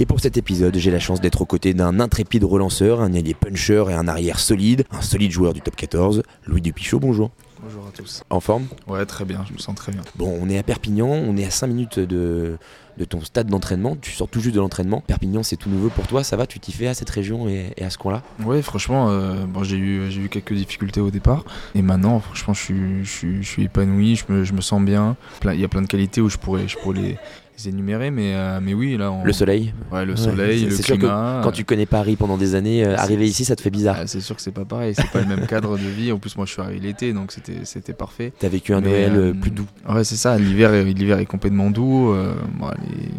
Et pour cet épisode, j'ai la chance d'être aux côtés d'un intrépide relanceur, un ailier puncher et un arrière solide, un solide joueur du top 14, Louis Dupichot, bonjour. Bonjour à tous. En forme? Ouais, très bien, je me sens très bien. Bon, on est à Perpignan, on est à 5 minutes de, de ton stade d'entraînement, tu sors tout juste de l'entraînement. Perpignan, c'est tout nouveau pour toi, ça va Tu t'y fais à cette région et, et à ce coin-là? Ouais, franchement, euh, bon, j'ai eu, eu quelques difficultés au départ. Et maintenant, franchement, je suis, je suis, je suis épanoui, je me, je me sens bien. Il y a plein de qualités où je pourrais, je pourrais les, les énumérer, mais, euh, mais oui, là. On... Le soleil Ouais, le Ouais, soleil, le c'est sûr que. Quand tu connais Paris pendant des années, euh, arriver ici, ça te fait bizarre. Ah, c'est sûr que c'est pas pareil, c'est pas le même cadre de vie. En plus, moi, je suis arrivé l'été, donc c'était, c'était parfait. T'as vécu un Mais, Noël euh, euh, plus doux. Ouais, c'est ça. L'hiver, est- l'hiver est complètement doux. euh, bon,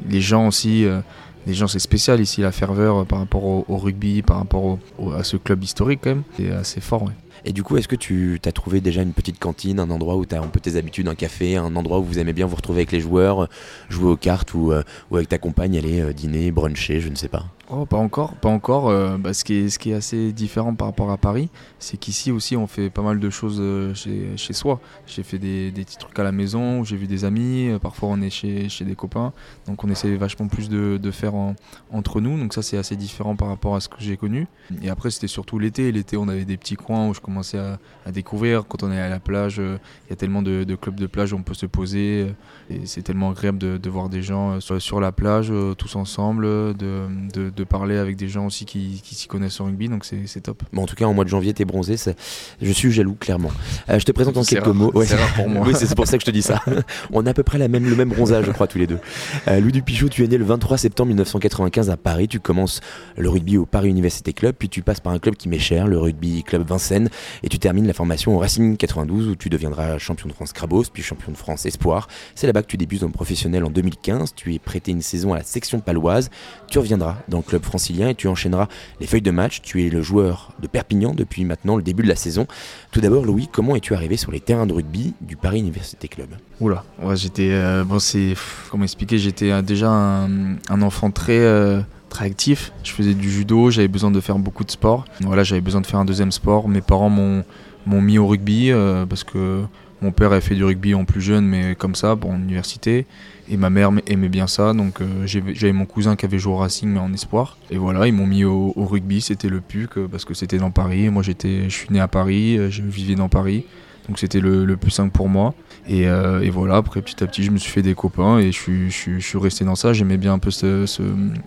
les, les gens aussi, euh, les gens, c'est spécial ici, la ferveur euh, par rapport au, au rugby, par rapport au- au- à ce club historique quand même. C'est assez fort. Ouais. Et du coup, est-ce que tu as trouvé déjà une petite cantine, un endroit où tu as un peu tes habitudes, un café, un endroit où vous aimez bien vous retrouver avec les joueurs, jouer aux cartes ou, euh, avec ta compagne aller euh, dîner, bruncher, je ne sais pas? Oh, pas encore, pas encore. euh, bah, ce, qui est, ce qui est assez différent par rapport à Paris, c'est qu'ici aussi on fait pas mal de choses euh, chez, chez soi. J'ai fait des, des petits trucs à la maison, j'ai vu des amis, euh, parfois on est chez, chez des copains, donc on essaie vachement plus de, de faire en- entre nous. Donc ça c'est assez différent par rapport à ce que j'ai connu. Et après c'était surtout l'été. L'été on avait des petits coins où je commençais à, à découvrir. Quand on est à la plage, il y a tellement de, clubs de plage où on peut se poser. et c'est tellement agréable de, de voir des gens sur, la plage, tous ensemble, de parler avec des gens aussi qui, qui s'y connaissent en rugby, donc c'est top. Bon, en tout cas, en mois de janvier, t'es bronzé. Je suis jaloux, clairement. Euh, je te présente en quelques rare. mots. C'est rare pour moi. oui, c'est pour ça que je te dis ça. On a à peu près la même, le même bronzage, je crois, tous les deux. Euh, Louis Dupichot, tu es né le 23 septembre 1995 à Paris. Tu commences le rugby au Paris Université Club, puis tu passes par un club qui m'est cher, le Rugby Club Vincennes, et tu termines la formation au Racing 92 où tu deviendras champion de France Crabos, puis champion de France Espoir. C'est là-bas que tu débutes en professionnel en 2015. Tu es prêté une saison à la section paloise. Tu reviendras dans club francilien et tu enchaîneras les feuilles de match. Tu es le joueur de Perpignan depuis maintenant le début de la saison. Tout d'abord, Louis, comment es-tu arrivé sur les terrains de rugby du Paris Université Club? Oula, j'étais. euh, bon, c'est. Comment expliquer? J'étais euh, déjà un, enfant très. euh, Très actif, je faisais du judo, j'avais besoin de faire beaucoup de sport. Voilà, j'avais besoin de faire un deuxième sport. Mes parents m'ont m'ont mis au rugby parce que mon père avait fait du rugby en plus jeune, mais comme ça, pour l'université. Et ma mère aimait bien ça, donc euh, j'avais mon cousin qui avait joué au Racing, mais en espoir. Et voilà, ils m'ont mis au, au rugby, c'était le PUC, euh, parce que c'était dans Paris. Moi, j'étais, je suis né à Paris, euh, je vivais dans Paris, donc c'était le, le plus simple pour moi. Et, euh, et voilà, après petit à petit, je me suis fait des copains et je suis, je suis, je suis resté dans ça. J'aimais bien un peu ce- ce-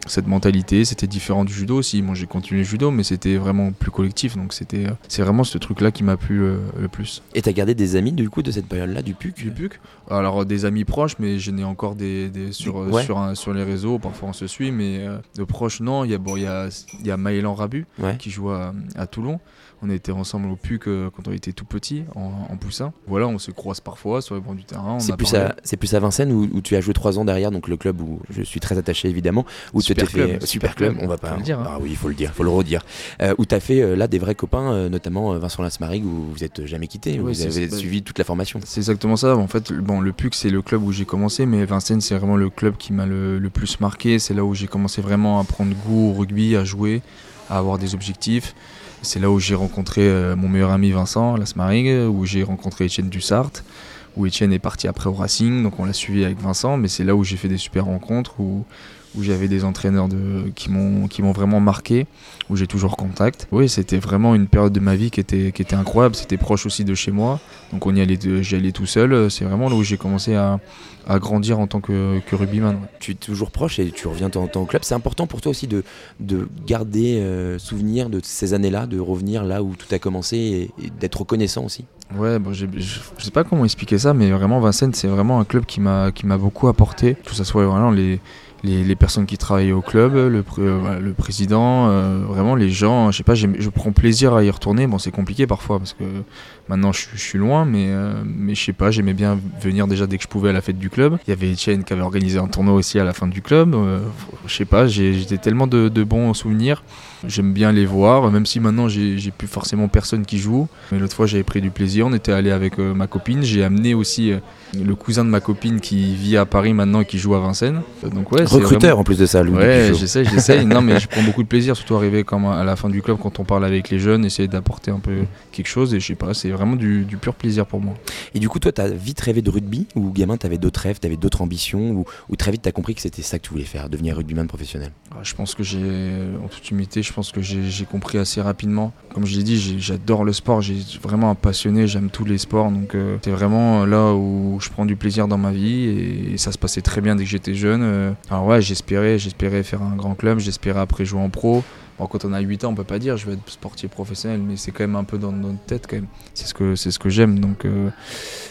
cette mentalité. C'était différent du judo aussi. Moi, j'ai continué le judo, mais c'était vraiment plus collectif. Donc, c'était, c'est vraiment ce truc-là qui m'a plu euh, le plus. Et t'as gardé des amis du coup de cette période-là, du PUC? Du PUC? Alors, des amis proches, mais je n'ai encore des, des- sur, Ouais. sur, un- sur les réseaux. Parfois, on se suit, mais euh, de proches, non. Il y a, bon, il y a, il y a Maëlan Rabu Ouais. qui joue à, à Toulon. On était ensemble au PUC euh, quand on était tout petit, en, en poussin. Voilà, on se croise parfois sur les bancs du terrain. C'est plus, parlé. à, c'est plus à Vincennes où, où tu as joué trois ans derrière, donc le club où je suis très attaché évidemment, où Super fait club, super, super club, on va pas le dire, hein. Ah oui, il faut le dire, faut le redire. Euh, où tu as fait euh, là des vrais copains, notamment Vincent Lasmarig, où vous êtes jamais quitté, où Ouais, vous avez suivi toute la formation. C'est exactement ça. En fait, le- bon, le PUC, c'est le club où j'ai commencé, mais Vincennes, c'est vraiment le club qui m'a le, le plus marqué. C'est là où j'ai commencé vraiment à prendre goût au rugby, à jouer, à avoir des objectifs. C'est là où j'ai rencontré euh, mon meilleur ami Vincent Lasmarig, où j'ai rencontré Étienne Dussart, où Étienne est parti après au Racing, donc on l'a suivi avec Vincent, mais c'est là où j'ai fait des super rencontres, où, où j'avais des entraîneurs de, qui m'ont qui m'ont vraiment marqué, où j'ai toujours contact. Oui, c'était vraiment une période de ma vie qui était, qui était incroyable, c'était proche aussi de chez moi, donc on y allait, j'y allais tout seul, c'est vraiment là où j'ai commencé à, à grandir en tant que, que rugbyman. ouais. Tu es toujours proche et tu reviens en temps au club. C'est important pour toi aussi de, de garder euh, souvenir de ces années-là, de revenir là où tout a commencé et, et d'être reconnaissant aussi. Ouais, bon, je je sais pas comment expliquer ça, mais vraiment Vincennes, c'est vraiment un club qui m'a qui m'a beaucoup apporté. Que ce soit vraiment les, les, personnes qui travaillent au club, le, euh, le président, euh, vraiment les gens. Je sais pas, je prends plaisir à y retourner. Bon, c'est compliqué parfois parce que maintenant je, suis- je suis loin, mais euh, mais je sais pas, j'aimais bien venir déjà dès que je pouvais à la fête du club. Il y avait Etienne qui avait organisé un tournoi aussi à la fin du club. Euh, je sais pas, j'étais tellement de, de bons souvenirs. J'aime bien les voir, même si maintenant j'ai plus forcément personne qui joue. Mais l'autre fois j'avais pris du plaisir, on était allé avec euh, ma copine. J'ai amené aussi euh, le cousin de ma copine qui vit à Paris maintenant et qui joue à Vincennes. Donc ouais, Recruteur en plus de ça, Louis. Ouais, j'essaie, j'essaie. non mais je prends beaucoup de plaisir, surtout arriver comme à la fin du club quand on parle avec les jeunes, essayer d'apporter un peu quelque chose. Et je sais pas, c'est vraiment du, pur plaisir pour moi. Et du coup, toi, t'as vite rêvé de rugby ou gamin, t'avais d'autres rêves, t'avais d'autres ambitions ou, ou très vite t'as compris que c'était ça que tu voulais faire, devenir rugbyman professionnel? Ah, Je pense que j'ai, en toute humilité, je pense que j'ai compris assez rapidement. Comme je l'ai dit, j'adore le sport, j'ai vraiment un passionné, j'aime tous les sports. Donc euh, c'est vraiment là où je prends du plaisir dans ma vie et, ça se passait très bien dès que j'étais jeune. Euh. alors ouais, j'espérais, j'espérais faire un grand club, j'espérais après jouer en pro. Quand on a 8 ans, on peut pas dire je vais être sportif professionnel, mais c'est quand même un peu dans notre tête quand même. C'est ce que c'est ce que j'aime. Donc euh,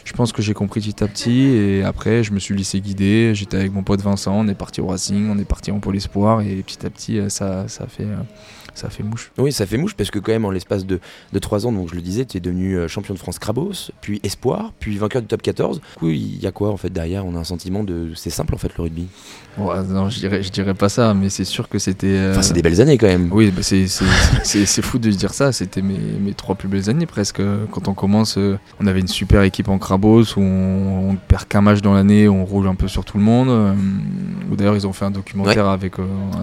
je pense que j'ai compris petit à petit et après je me suis laissé guider. J'étais avec mon pote Vincent, on est parti au Racing, on est parti en Pôle Espoir et petit à petit ça ça fait ça fait mouche. Oui, ça fait mouche parce que quand même en l'espace de, de 3 ans, donc je le disais, tu es devenu euh, champion de France Crabos, puis Espoir, puis vainqueur du top 14. Du coup, il y a quoi en fait derrière? On a un sentiment de c'est simple en fait le rugby. Ouais, non, je dirais, je dirais pas ça, mais c'est sûr que c'était. Euh, enfin, c'est des belles années quand même. Oui, bah c'est fou de dire ça. C'était mes, mes, trois plus belles années presque. Quand on commence, euh, on avait une super équipe en Crabos où on, on perd qu'un match dans l'année, on roule un peu sur tout le monde. D'ailleurs, ils ont fait un documentaire avec,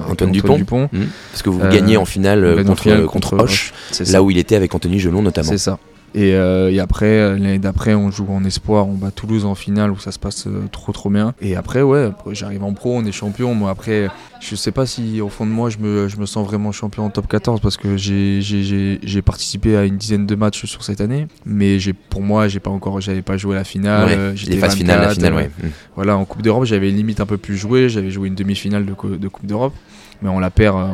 Antoine, Dupont. Mmh. Parce que vous gagnez en finale euh, contre, contre, Hoche, là où il était avec Anthony Gelon notamment. C'est ça. Et, euh, après, euh, l'année d'après, on joue en espoir, on bat Toulouse en finale où ça se passe trop trop bien. Et après, ouais, j'arrive en pro, on est champion. Moi, après, je sais pas si au fond de moi, je me, je me sens vraiment champion en top 14 parce que j'ai participé à une dizaine de matchs sur cette année. Mais pour moi, j'ai pas encore, j'avais pas joué la finale. Ouais, les phases finales, la finale, ouais. Voilà, en Coupe d'Europe, j'avais limite un peu plus joué. J'avais joué une demi-finale de, de Coupe d'Europe mais on la perd euh,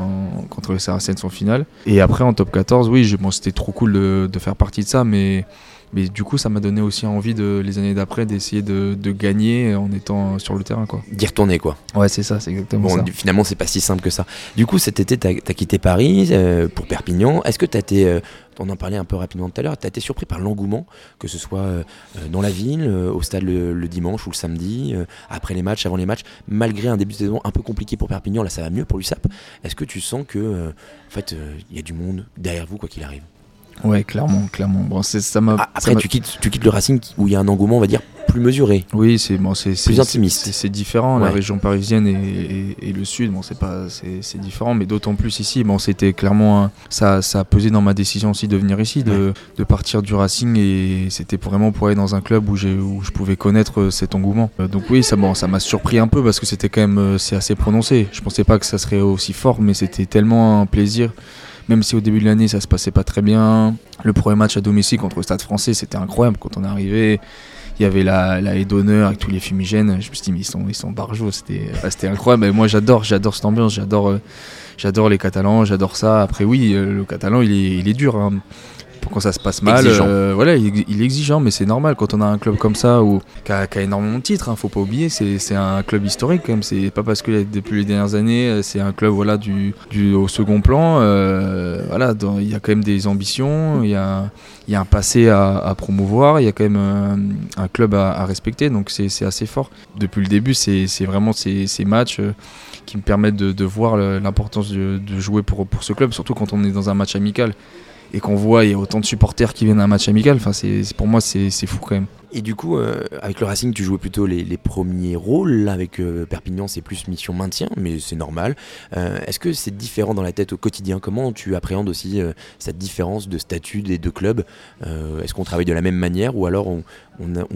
contre le Saracens en finale. Et après en top 14, oui, bon, c'était trop cool de, faire partie de ça, mais, mais du coup, ça m'a donné aussi envie de, les années d'après d'essayer de, de, gagner en étant sur le terrain. Quoi. D'y retourner, quoi. Ouais, c'est ça, c'est exactement bon, ça. Finalement, c'est pas si simple que ça. Du coup, cet été, tu as, quitté Paris euh, pour Perpignan. Est-ce que tu as été. Euh, on en parlait un peu rapidement tout à l'heure, tu as été surpris par l'engouement, que ce soit euh, dans la ville, euh, au stade le, dimanche ou le samedi, euh, après les matchs, avant les matchs, malgré un début de saison un peu compliqué pour Perpignan, là ça va mieux pour l'USAP. Est-ce que tu sens que en fait il y a du monde derrière vous quoi qu'il arrive? Ouais, clairement, clairement. Bon, ça ah, Après, tu quittes, tu quittes le Racing où il y a un engouement, on va dire, plus mesuré. Oui, c'est bon, c'est plus intimiste. C'est différent. La région parisienne et, le sud, bon, c'est pas, c'est différent, mais d'autant plus ici. Bon, c'était clairement ça, ça a pesé dans ma décision aussi de venir ici, de, de partir du Racing et c'était vraiment pour aller dans un club où, où je pouvais connaître cet engouement. Euh, donc oui, ça, bon, ça m'a surpris un peu parce que c'était quand même, euh, c'est assez prononcé. Je pensais pas que ça serait aussi fort, mais c'était tellement un plaisir même si au début de l'année ça se passait pas très bien. Le premier match à domicile contre le Stade français, c'était incroyable. Quand on est arrivé, il y avait la, la haie d'honneur avec tous les fumigènes. Je me suis dit, mais ils sont, ils sont barjots, c'était, c'était incroyable. moi, j'adore, j'adore cette ambiance, j'adore, euh, j'adore les Catalans, j'adore ça. Après, oui, euh, le Catalan, il est, il dur. Hein quand ça se passe mal. Euh, voilà, il, est exigeant, mais c'est normal quand on a un club comme ça où, qui, a, énormément de titres. Hein, faut pas oublier, c'est un club historique quand même. C'est pas parce que depuis les dernières années, euh, c'est un club voilà du, du au second plan. Euh, voilà, il y a quand même des ambitions, il y a, y a un passé à, promouvoir, il y a quand même un, club à, respecter. Donc c'est assez fort. Depuis le début, c'est vraiment ces, ces matchs qui me permettent de, de voir l'importance de, de, jouer pour, pour ce club, surtout quand on est dans un match amical et qu'on voit il y a autant de supporters qui viennent à un match amical. C'est pour moi c'est fou quand même. Et du coup, euh, avec le Racing, tu jouais plutôt les, premiers rôles. Avec euh, Perpignan, c'est plus mission maintien, mais c'est normal. Euh, est-ce que c'est différent dans la tête au quotidien? Comment tu appréhendes aussi cette différence de statut des deux clubs? Est-ce qu'on travaille de la même manière ou alors on,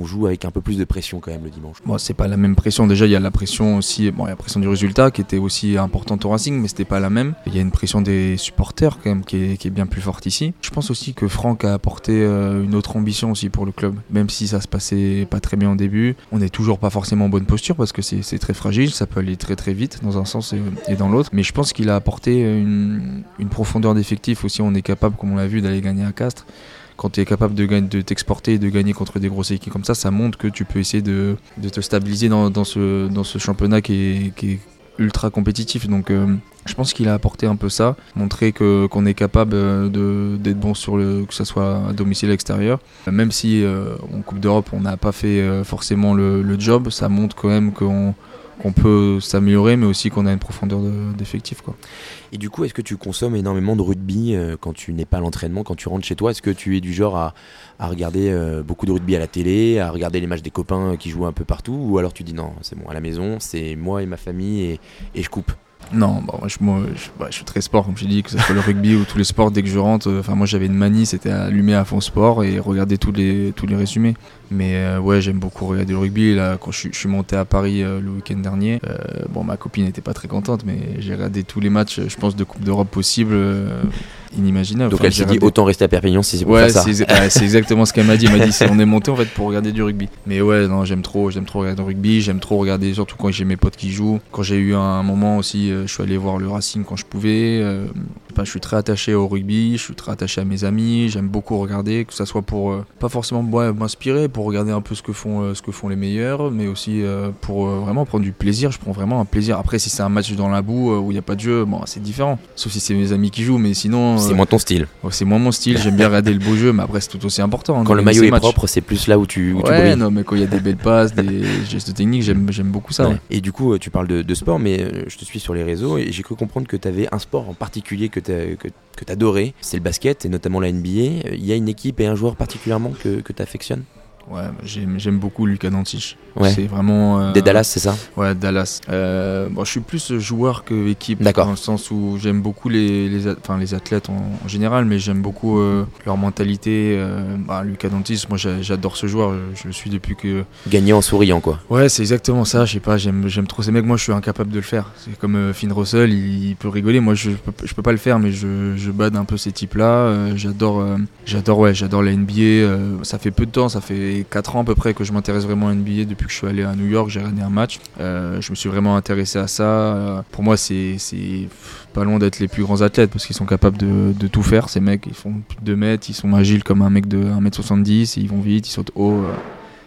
joue avec un peu plus de pression quand même le dimanche? Moi, c'est pas la même pression. Déjà, il y a la pression aussi, bon, la pression du résultat qui était aussi importante au Racing, mais c'était pas la même. Il y a une pression des supporters quand même qui est, qui est, bien plus forte ici. Je pense aussi que Franck a apporté une autre ambition aussi pour le club, même si ça se passait pas très bien au début. On n'est toujours pas forcément en bonne posture parce que c'est très fragile, ça peut aller très très vite dans un sens et, dans l'autre. Mais je pense qu'il a apporté une, profondeur d'effectif aussi. On est capable, comme on l'a vu, d'aller gagner à Castres quand tu es capable de, de t'exporter et de gagner contre des grosses équipes comme ça, ça montre que tu peux essayer de, te stabiliser dans, ce, dans ce championnat qui est, ultra compétitif. Donc euh, je pense qu'il a apporté un peu ça, montrer que qu'on est capable euh, d'être bon sur le que ce soit à domicile extérieur. Même si euh, en Coupe d'Europe on n'a pas fait forcément le, job, ça montre quand même qu'on qu'on peut s'améliorer, mais aussi qu'on a une profondeur de- d'effectif. Et du coup, est-ce que tu consommes énormément de rugby euh, quand tu n'es pas à l'entraînement, quand tu rentres chez toi? Est-ce que tu es du genre à, regarder euh, beaucoup de rugby à la télé, à regarder les matchs des copains qui jouent un peu partout? Ou alors tu dis non, c'est bon, à la maison, c'est moi et ma famille et je coupe? Non, bah, moi, bah, je suis très sport, comme je dit, que ce soit le rugby ou tous les sports. Dès que je rentre, euh, enfin moi j'avais une manie, c'était allumer à fond sport et regarder tous les tous résumés. Mais euh, ouais, j'aime beaucoup regarder le rugby. Quand je, suis- monté à Paris euh, le week-end dernier, bon, ma copine n'était pas très contente, mais j'ai regardé tous les matchs, je pense, de Coupe d'Europe possibles, Donc Enfin, elle s'est dit regardé- autant rester à Perpignan si c'est pour Ouais, faire ça. c'est exa- ouais, c'est exactement ce qu'elle m'a dit. Elle m'a dit on est monté en fait pour regarder du rugby. Mais ouais, non, j'aime trop, j'aime trop regarder le rugby. J'aime trop regarder, surtout quand j'ai mes potes qui jouent. Quand j'ai eu un moment aussi, euh, je suis allé voir le Racing quand je pouvais. euh, enfin, je suis très attaché au rugby. Je suis très attaché à mes amis. J'aime beaucoup regarder, que ça soit pour euh, pas forcément ouais, m'inspirer, pour regarder un peu ce que font, euh, ce que font les meilleurs, mais aussi euh, pour vraiment prendre du plaisir. Je prends vraiment un plaisir. Après, si c'est un match dans la boue où il n'y a pas de jeu, bon, c'est différent. Sauf si c'est mes amis qui jouent, mais sinon. C'est euh, moins ton style. C'est moins mon style, j'aime bien regarder le beau jeu, mais après c'est tout aussi important. hein, Quand le maillot est matchs. propre, c'est plus là où tu, où tu ouais, brilles. non, mais quand il y a des belles passes, des gestes techniques, j'aime, beaucoup ça. Ouais. ouais. Et du coup, tu parles de, de sport, mais euh, je te suis sur les réseaux et j'ai cru comprendre que tu avais un sport en particulier que tu que, que adorais, c'est le basket et notamment la NBA. Euh, Il y a une équipe et un joueur particulièrement que, que tu affectionnes Ouais, j'aime, j'aime beaucoup Lucas. Ouais. C'est vraiment. euh, Des Dallas, c'est ça Ouais, Dallas. Euh, bon, je suis plus joueur que équipe. D'accord. Dans le sens où j'aime beaucoup les, enfin, les athlètes en, en général, mais j'aime beaucoup euh, leur mentalité. Euh, bah, Lucas Doncic, moi j'a- j'adore ce joueur. Je, je le suis depuis que. Gagner en souriant, quoi. Ouais, c'est exactement ça. Je sais pas, j'aime, j'aime trop ces mecs. Moi, je suis incapable de le faire. C'est comme Finn Russell, il, il peut rigoler. Moi, je peux, je peux pas le faire, mais je, je bade un peu ces types-là. J'adore, j'adore, ouais, j'adore la NBA. Ça fait peu de temps, ça fait 4 ans à peu près que je m'intéresse vraiment à NBA depuis que je suis allé à New York. J'ai regardé un match. Euh, je me suis vraiment intéressé à ça. Euh, pour moi, c'est, pas loin d'être les plus grands athlètes parce qu'ils sont capables de, de tout faire. Ces mecs, ils font plus de 2 mètres, ils sont agiles comme un mec de 1m70, ils vont vite, ils sautent haut. euh.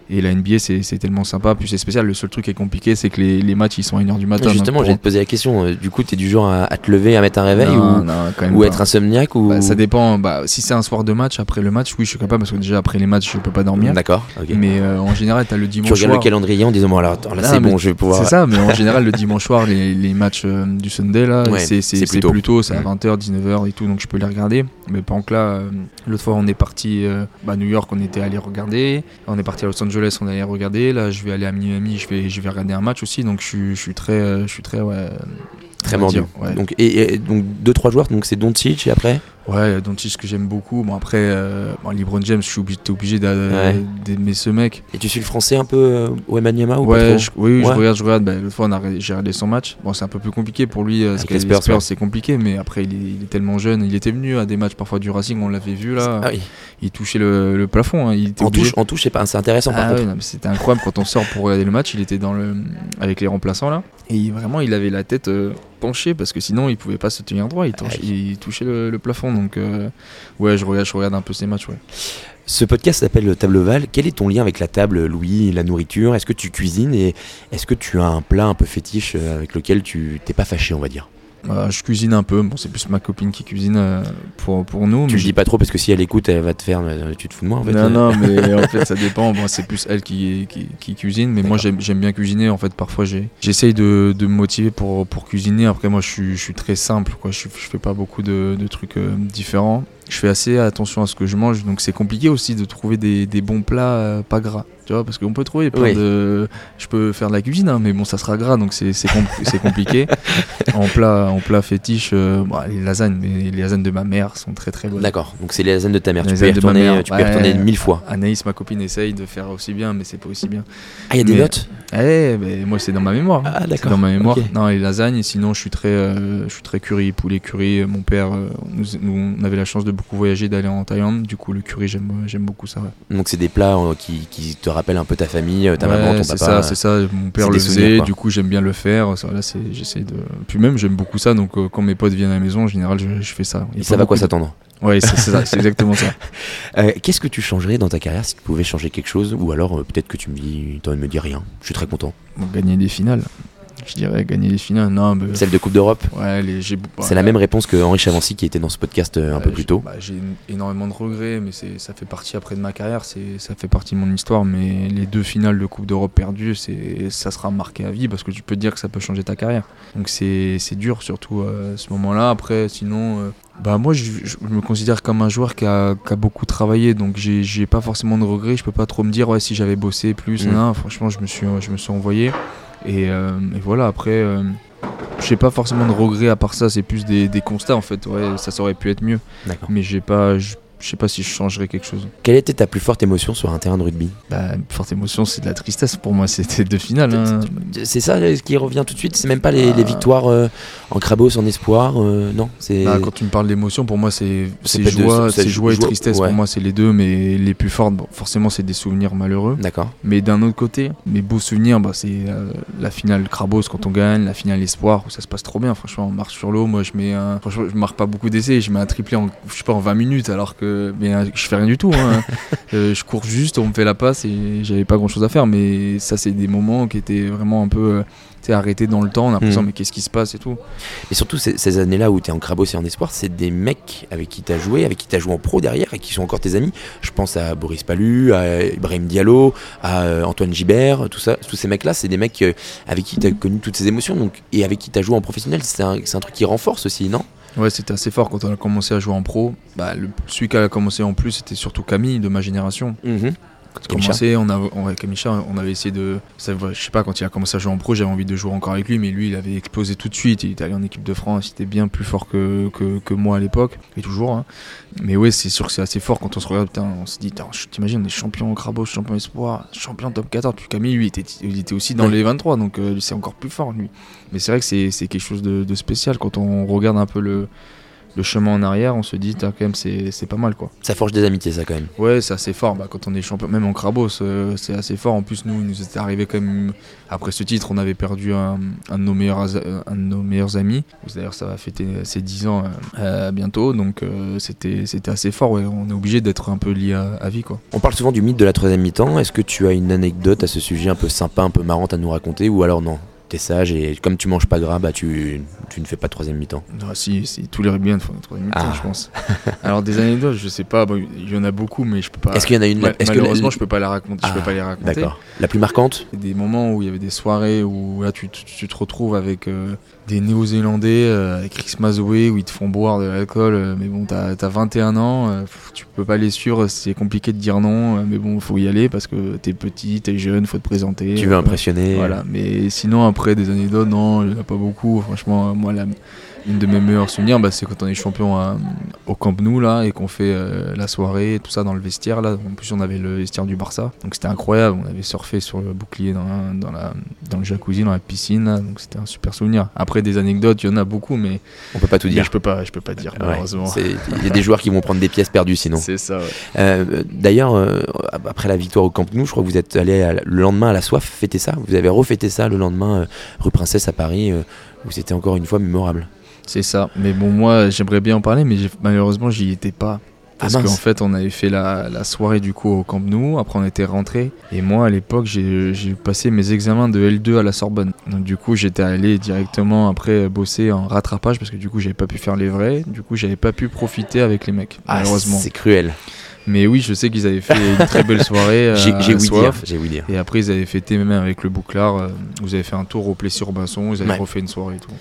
Et la NBA, c'est tellement sympa. Puis c'est spécial. Le seul truc qui est compliqué, c'est que les, les matchs, ils sont à 1h du matin. Justement, pour- te posé la question. euh, Du coup, tu es du genre à, à te lever, à mettre un réveil Non, ou, non, ou être insomniaque ou... Bah, ça dépend. Bah, si c'est un soir de match, après le match, oui, je suis capable parce que déjà après les matchs, je peux pas dormir. D'accord, ok. Mais euh, en général, t'as le dimanche Tu regardes soir. le calendrier en disant, bon, alors attends, là Ah, c'est bon, je vais pouvoir. C'est ça, mais en général, le dimanche soir, les, les matchs euh, du Sunday, là, Ouais, c'est c'est- plus c'est à Mm. 20h, 19h et tout, donc je peux les regarder. Mais pas que là, euh, l'autre fois, on est parti euh, bah, à New York, on était allé regarder. On est parti à Los Angeles, on allait regarder. Là, je vais aller à Miami, je vais, je vais regarder un match aussi, donc je suis, je suis très. euh, je suis très ouais, Très mordu. dire, ouais. Donc, et, et- donc, deux, trois joueurs, donc c'est Doncic et après Ouais, Doncic que j'aime beaucoup. Bon après, euh, bon, LeBron James, je suis obligé, obligé Ouais. d'aimer ce mec. Et tu suis le français un peu, euh, ou pas Ouais, trop je, oui, Ouais. je regarde, je regarde. Bah, L'autre fois, on a, ré- j'ai regardé son match. Bon, c'est un peu plus compliqué pour lui. euh, c'est compliqué, mais après, il est, il est tellement jeune. Il était venu à des matchs parfois du Racing, on l'avait vu là. Ah oui. Il touchait le, le plafond. hein, Il était En touche, en touche, c'est pas, c'est intéressant par Ah contre. c'était incroyable quand on sort pour regarder le match. Il était dans le avec les remplaçants là, et il- vraiment il avait la tête euh, penchée parce que sinon il pouvait pas se tenir droit. Il, touchait- il touchait le, le plafond. Donc euh, ouais, je regarde, je regarde un peu ces matchs. Ouais. Ce podcast s'appelle Table Val. Quel est ton lien avec la table, Louis, la nourriture? Est-ce que tu cuisines et est-ce que tu as un plat un peu fétiche euh, avec lequel tu t'es pas fâché, on va dire? Euh, je cuisine un peu. Bon, c'est plus ma copine qui cuisine euh, pour pour nous. Tu mais le dis pas trop parce que si elle écoute, elle va te faire. euh, Tu te fous de moi en fait. non, non, mais en fait, ça dépend. Bon, c'est plus elle qui, qui, qui cuisine, mais moi, j'aime bien cuisiner. En fait, parfois, j'essaye de, de me motiver pour, pour cuisiner. Après, moi, je suis, je suis très simple. Quoi. Je, fais pas beaucoup de, de trucs euh, différents. Je fais assez attention à ce que je mange, donc c'est compliqué aussi de trouver des, des bons plats euh, pas gras. Tu vois, parce qu'on peut trouver plein Oui. de. Je peux faire de la cuisine, hein, mais bon, ça sera gras, donc c'est compl- compliqué. en plat, en plat fétiche, euh, les lasagnes, mais les lasagnes de ma mère sont très très bonnes. D'accord, donc c'est les lasagnes de ta mère. Les Tu peux y retourner, mère, tu peux y retourner mille fois. Anaïs, ma copine, essaye de faire aussi bien, mais c'est pas aussi bien. Ah, il y a des notes? Eh, mais moi c'est dans ma mémoire. Ah, d'accord. dans ma mémoire. Ok. Non, les lasagnes. Et sinon, je suis très, euh, je suis très curry, poulet curry. Mon père, euh, nous, nous, on avait la chance de beaucoup voyager, d'aller en Thaïlande. Du coup, le curry, j'aime, j'aime beaucoup ça. Ouais. Donc c'est des plats euh, qui, qui te rappellent un peu ta famille, euh, ta Ouais, maman, ton c'est papa. ça, c'est ça. Mon père c'est le faisait. Du coup, j'aime bien le faire. Ça, là, c'est, j'essaie de. Puis même, j'aime beaucoup ça. Donc, euh, quand mes potes viennent à la maison, en général, je, je fais ça. Et ça va quoi de- s'attendre? Ouais, c'est, c'est ça, c'est exactement ça. Euh, Qu'est-ce que tu changerais dans ta carrière si tu pouvais changer quelque chose Ou alors euh, peut-être que tu me dis, envie de me dire rien. Je suis très content? Bon, gagner des finales. Je dirais gagner les finales. Non, mais, Celle de Coupe d'Europe ouais, les- j'ai- C'est la même réponse que Henri Chavancy qui était dans ce podcast euh, un peu plus tôt. bah, J'ai énormément de regrets, mais ça fait partie après de ma carrière, ça fait partie de mon histoire. Mais les deux finales de Coupe d'Europe perdues, ça sera marqué à vie parce que tu peux te dire que ça peut changer ta carrière. Donc c'est dur, surtout euh, à ce moment-là. Après, sinon, euh, bah, moi je, je me considère comme un joueur qui a, qui a beaucoup travaillé, donc j'ai pas forcément de regrets. Je peux pas trop me dire, ouais, si j'avais bossé plus, non, franchement, je me suis, je me suis envoyé. Et, euh, et voilà, après. euh, j'ai pas forcément de regrets à part ça, c'est plus des, des constats en fait. Ouais, ça, aurait pu être mieux mais j'ai pas je sais pas si je changerais quelque chose Quelle était ta plus forte émotion sur un terrain de rugby? Bah, forte émotion c'est de la tristesse pour moi c'était deux finales hein. C'est ça euh, ce qui revient tout de suite? C'est même pas les, les Ah. victoires euh, en crabos, en espoir euh, Non, c'est. Bah, quand tu me parles d'émotion pour moi c'est joie c'est c'est joie et tristesse ouais. pour moi c'est les deux mais les plus fortes bon, forcément c'est des souvenirs malheureux D'accord. mais d'un autre côté mes beaux souvenirs bah, c'est euh, la finale Crabos quand on gagne la finale Espoir où ça se passe trop bien franchement on marche sur l'eau moi je mets un franchement je marque pas beaucoup d'essais je mets un triplé en je sais pas en 20 minutes alors que mais, euh, je fais rien du tout hein. Euh, je cours juste, on me fait la passe et j'avais pas grand chose à faire. Mais ça, c'est des moments qui étaient vraiment un peu euh, arrêtés dans le temps. On a l'impression, Mm. mais qu'est-ce qui se passe et tout. Et surtout ces, ces années-là où tu es en crabos et en espoir, c'est des mecs avec qui tu as joué, avec qui tu as joué en pro derrière et qui sont encore tes amis. Je pense à Boris Palu, à Ibrahim Diallo, à euh, Antoine Gibert, tout ça. Tous ces mecs-là, c'est des mecs euh, avec qui tu as connu toutes ces émotions donc, et avec qui tu as joué en professionnel. C'est un, c'est un truc qui renforce aussi, non? Ouais, c'était assez fort quand on a commencé à jouer en pro. Bah, le, celui qui a commencé en plus, c'était surtout Camille de ma génération. Il commencé, on a, on, ouais, Kamisha, on avait essayé de. ça, je sais pas, quand il a commencé à jouer en pro, j'avais envie de jouer encore avec lui, mais lui, il avait explosé tout de suite. Il était allé en équipe de France, il était bien plus fort que, que, que moi à l'époque, et toujours. hein. Mais ouais, c'est sûr que c'est assez fort quand on se regarde. Putain, on se dit, t'imagines, on est champion au Crabos, champion espoir, champion top 14. Puis Camille, lui, il était, il était aussi dans Ouais. les 23, donc euh, c'est encore plus fort, lui. Mais c'est vrai que c'est c'est quelque chose de, de spécial quand on regarde un peu le. Le chemin en arrière, on se dit, quand même, c'est c'est pas mal quoi. Ça forge des amitiés, ça quand même. Ouais, c'est assez fort. Bah, quand on est champion, même en Crabos, euh, c'est assez fort. En plus, nous, il nous était arrivé quand même. Après ce titre, on avait perdu un, un de, nos meilleurs, as- un de nos meilleurs amis. D'ailleurs, ça va fêter ses 10 ans euh, euh, bientôt. Donc, euh, c'était c'était assez fort. Ouais. On est obligé d'être un peu lié à, à vie. Quoi. On parle souvent du mythe de la troisième mi-temps. Est-ce que tu as une anecdote à ce sujet un peu sympa, un peu marrante à nous raconter Ou alors non? T'es sage et comme tu manges pas gras, bah tu, tu ne fais pas de troisième mi-temps. Ah, si, si, tous les rugbymen font une troisième mi-temps, Ah. je pense. Alors, des anecdotes, je sais pas. bon, il y en a beaucoup, mais je peux pas. Est-ce qu'il y en a une Ma- est-ce que malheureusement, la- je peux pas les raconter. je Ah, peux pas les raconter. D'accord. La plus marquante des moments où il y avait des soirées où là tu, tu- tu te retrouves avec euh, des Néo-Zélandais, euh, avec Chris Mazoé, où ils te font boire de l'alcool, euh, mais bon, t'as as 21 ans, tu peux pas les suivre, c'est compliqué de dire non, mais bon, faut y aller parce que t'es petit, t'es jeune, faut te présenter. Tu veux impressionner Voilà, mais sinon, après des anecdotes, non, il n'y a pas beaucoup. Franchement, moi, la, une de mes meilleurs souvenirs, bah, c'est quand on est champion à- au Camp Nou, là, et qu'on fait euh, la soirée, tout ça dans le vestiaire, là. En plus, on avait le vestiaire du Barça. Donc, c'était incroyable. On avait surfé sur le bouclier dans, la- dans, la, dans le jacuzzi, dans la piscine, là. Donc, c'était un super souvenir. Après, des anecdotes, il y en a beaucoup, mais, On peut pas tout dire. je peux pas, je peux pas dire, Ouais, malheureusement. Il y a des joueurs qui vont prendre des pièces perdues sinon. C'est ça, ouais. Euh, D'ailleurs, euh, après la victoire au Camp Nou, je crois que vous êtes allé à- le lendemain à la soif fêter ça. Vous avez refêté ça le lendemain rue Princesse à Paris, où c'était encore une fois mémorable. C'est ça. Mais bon, moi, j'aimerais bien en parler, mais malheureusement, j'y étais pas. Parce Ah, mince. qu'en fait, on avait fait la, la soirée du coup au Camp Nou. Après, on était rentré. Et moi, à l'époque, j'ai passé mes examens de L2 à la Sorbonne. Donc, du coup, j'étais allé directement après bosser en rattrapage parce que du coup, j'avais pas pu faire les vrais. Du coup, j'avais pas pu profiter avec les mecs, malheureusement. Ah, c'est cruel. Mais oui, je sais qu'ils avaient fait une très belle soirée. euh, J'ai ouï dire. Soif. J'ai ouï dire. Et après, ils avaient fêté même avec le bouclard. euh, Vous avez fait un tour au Plessis-Robinson. Ils avaient Ouais. refait une soirée et tout.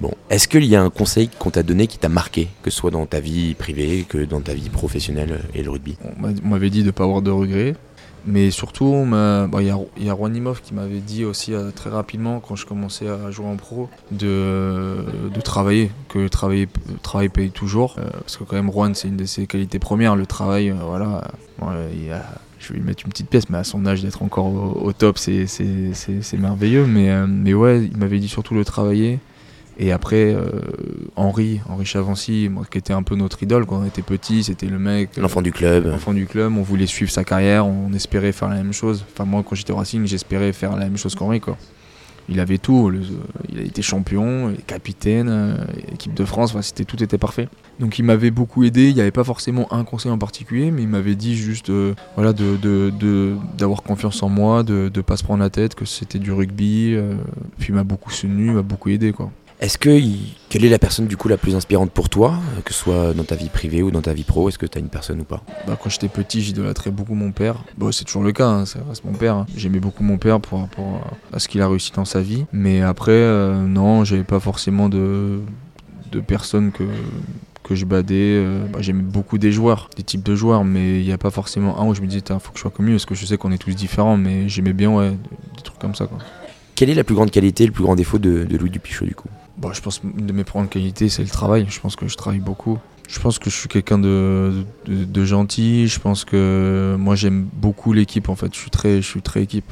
Bon, est-ce qu'il y a un conseil qu'on t'a donné qui t'a marqué, que ce soit dans ta vie privée, que dans ta vie professionnelle et le rugby? On m'a- on m'avait dit de ne pas avoir de regrets. Mais surtout, il y a, Rouanimov qui m'avait dit aussi euh, très rapidement, quand je commençais à jouer en pro, de, travailler, que le travail, paye toujours. Euh, parce que quand même, Rouen, c'est une de ses qualités premières, le travail. euh, voilà, je vais lui mettre une petite pièce, mais à son âge, d'être encore au, top, c'est merveilleux. Mais, mais ouais, il m'avait dit surtout le travailler. Et après, euh, Henri, Henri Chavancy, moi, qui était un peu notre idole quand on était petit, c'était le mec. euh, L'enfant du club. enfant du club, on voulait suivre sa carrière, on espérait faire la même chose. Enfin, moi, quand j'étais au Racing, j'espérais faire la même chose qu'Henri, quoi. Il avait tout. il a été champion, capitaine, équipe de France. c'était tout était parfait. Donc il m'avait beaucoup aidé. Il n'y avait pas forcément un conseil en particulier, mais il m'avait dit juste voilà de d'avoir confiance en moi, de ne pas se prendre la tête, que c'était du rugby. puis il m'a beaucoup soutenu, il m'a beaucoup aidé quoi. Est-ce que quelle est la personne du coup la plus inspirante pour toi, que ce soit dans ta vie privée ou dans ta vie pro? Est-ce que tu as une personne ou pas? Bah, Quand j'étais petit, j'idolâtrais beaucoup mon père. Bon, c'est toujours le cas, hein, ça reste mon père. Hein. J'aimais beaucoup mon père pour rapport à ce qu'il a réussi dans sa vie. Mais après, euh, non, j'avais pas forcément de, de personnes que, que je badais. Euh, bah, j'aimais beaucoup des joueurs, des types de joueurs, mais il n'y a pas forcément un où je me disais, faut que je sois comme lui, parce que je sais qu'on est tous différents, mais j'aimais bien ouais, des trucs comme ça. Quoi. Quelle est la plus grande qualité, le plus grand défaut de, de Louis Dupichot du coup? Bon, je pense que de mes grandes qualités, c'est le travail. Je pense que je travaille beaucoup. Je pense que je suis quelqu'un de, de, gentil. Je pense que moi, j'aime beaucoup l'équipe. En fait, je suis très, je suis très équipe.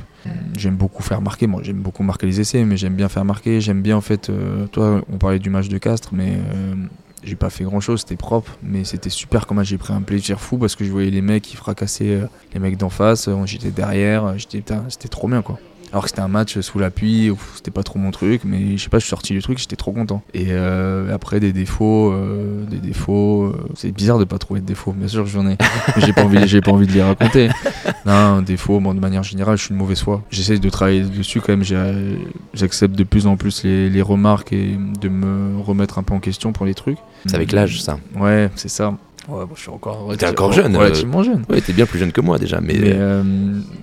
J'aime beaucoup faire marquer. Moi, j'aime beaucoup marquer les essais, mais j'aime bien faire marquer. J'aime bien, en fait. Euh, toi, on parlait du match de Castres, mais euh, j'ai pas fait grand chose. C'était propre, mais c'était super. Comment j'ai pris un plaisir fou parce que je voyais les mecs qui fracassaient euh, les mecs d'en face. J'étais derrière. J'étais, c'était trop bien, quoi. Alors que c'était un match sous la pluie, c'était pas trop mon truc, mais je sais pas, je suis sorti du truc, j'étais trop content. Et euh, après des défauts, euh, des défauts, euh, c'est bizarre de pas trouver de défauts, bien sûr j'en ai, j'ai pas envie, j'ai pas envie de les raconter. Non, défaut, bon de manière générale, je suis une mauvaise foi. J'essaie de travailler dessus quand même, j'accepte de plus en plus les, les, remarques et de me remettre un peu en question pour les trucs. C'est avec l'âge ça. Ouais, c'est ça. Ouais, je suis encore. T'es encore jeune. Relativement jeune. Ouais, t'es bien plus jeune que moi déjà. Mais, mais, euh,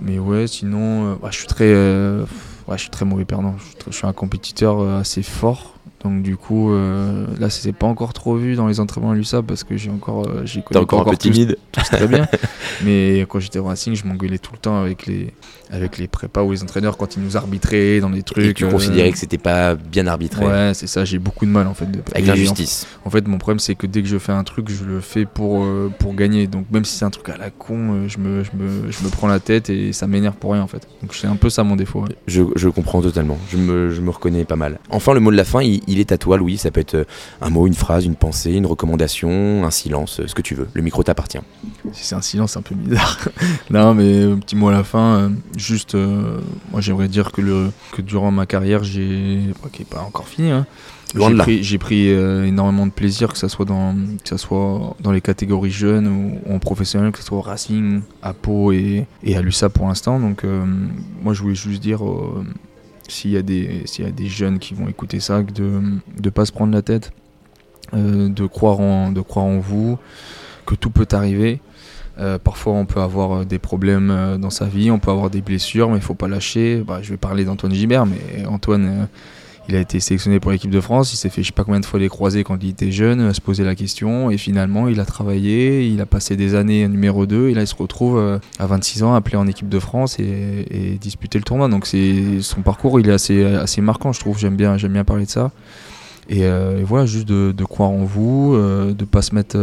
mais ouais, sinon, je suis très. Euh, ouais, je suis très mauvais perdant. Je suis, un compétiteur assez fort. Donc du coup, euh, là, c'est pas encore trop vu dans les entraînements à l'USAP parce que j'ai encore, j'ai encore, encore un peu timide. Tout, très bien. Mais quand j'étais au Racing, je m'engueulais tout le temps avec les, avec les prépas ou les entraîneurs quand ils nous arbitraient dans des trucs. Et tu considérais que c'était pas bien arbitré. Ouais, c'est ça. J'ai beaucoup de mal en fait. De... Avec l'injustice. En, fait, mon problème, c'est que dès que je fais un truc, je le fais pour, pour gagner. Donc même si c'est un truc à la con, je me, je me, je me prends la tête et ça m'énerve pour rien en fait. Donc c'est un peu ça mon défaut. Je, je, comprends totalement. Je me, je me reconnais pas mal. Enfin, le mot de la fin, il il est à toi, Louis. Ça peut être euh, un mot, une phrase, une pensée, une recommandation, un silence, euh, ce que tu veux. Le micro t'appartient. Si c'est un silence, un peu bizarre. non, mais un petit mot à la fin. Euh, juste, moi j'aimerais dire que, le, que durant ma carrière, j'ai. qui n'est pas encore fini, hein, j'ai pris, énormément de plaisir, que ce soit dans, que ça soit dans les catégories jeunes ou, en professionnel, que ce soit au Racing, à Pau et, et à l'USA pour l'instant. Donc, moi, je voulais juste dire s'il y, a des, y a des jeunes qui vont écouter ça, de ne pas se prendre la tête, euh, de, croire en, de croire en vous, que tout peut arriver. Euh, parfois, on peut avoir euh, des problèmes dans sa vie, on peut avoir des blessures, mais il faut pas lâcher. Bah, je vais parler d'Antoine Gibert, mais Antoine, il a été sélectionné pour l'équipe de France. Il s'est fait je sais pas combien de fois les croiser quand il était jeune, à se poser la question. Et finalement, il a travaillé, il a passé des années numéro 2. Et là, il se retrouve euh, à 26 ans, appelé en équipe de France et, disputer le tournoi. Donc, c'est son parcours, il est assez, assez marquant, je trouve. J'aime bien, j'aime bien parler de ça. Et, euh, voilà, juste de, croire en vous, euh, de pas se mettre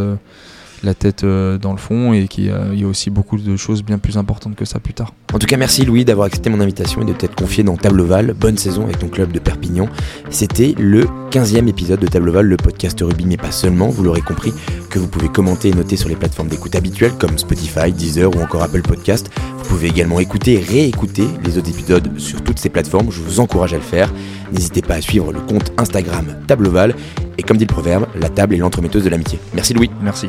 la tête euh, dans le fond et qu'il y a aussi beaucoup de choses bien plus importantes que ça plus tard. En tout cas, merci Louis d'avoir accepté mon invitation et de t'être confié dans Tableval. Bonne saison avec ton club de Perpignan. C'était le 15e épisode de Tableval, le podcast rugby, mais pas seulement. Vous l'aurez compris que vous pouvez commenter et noter sur les plateformes d'écoute habituelles comme Spotify, Deezer ou encore Apple Podcast. Vous pouvez également écouter et réécouter les autres épisodes sur toutes ces plateformes. Je vous encourage à le faire. N'hésitez pas à suivre le compte Instagram Tableval. Et comme dit le proverbe, la table est l'entremetteuse de l'amitié. Merci Louis. Merci.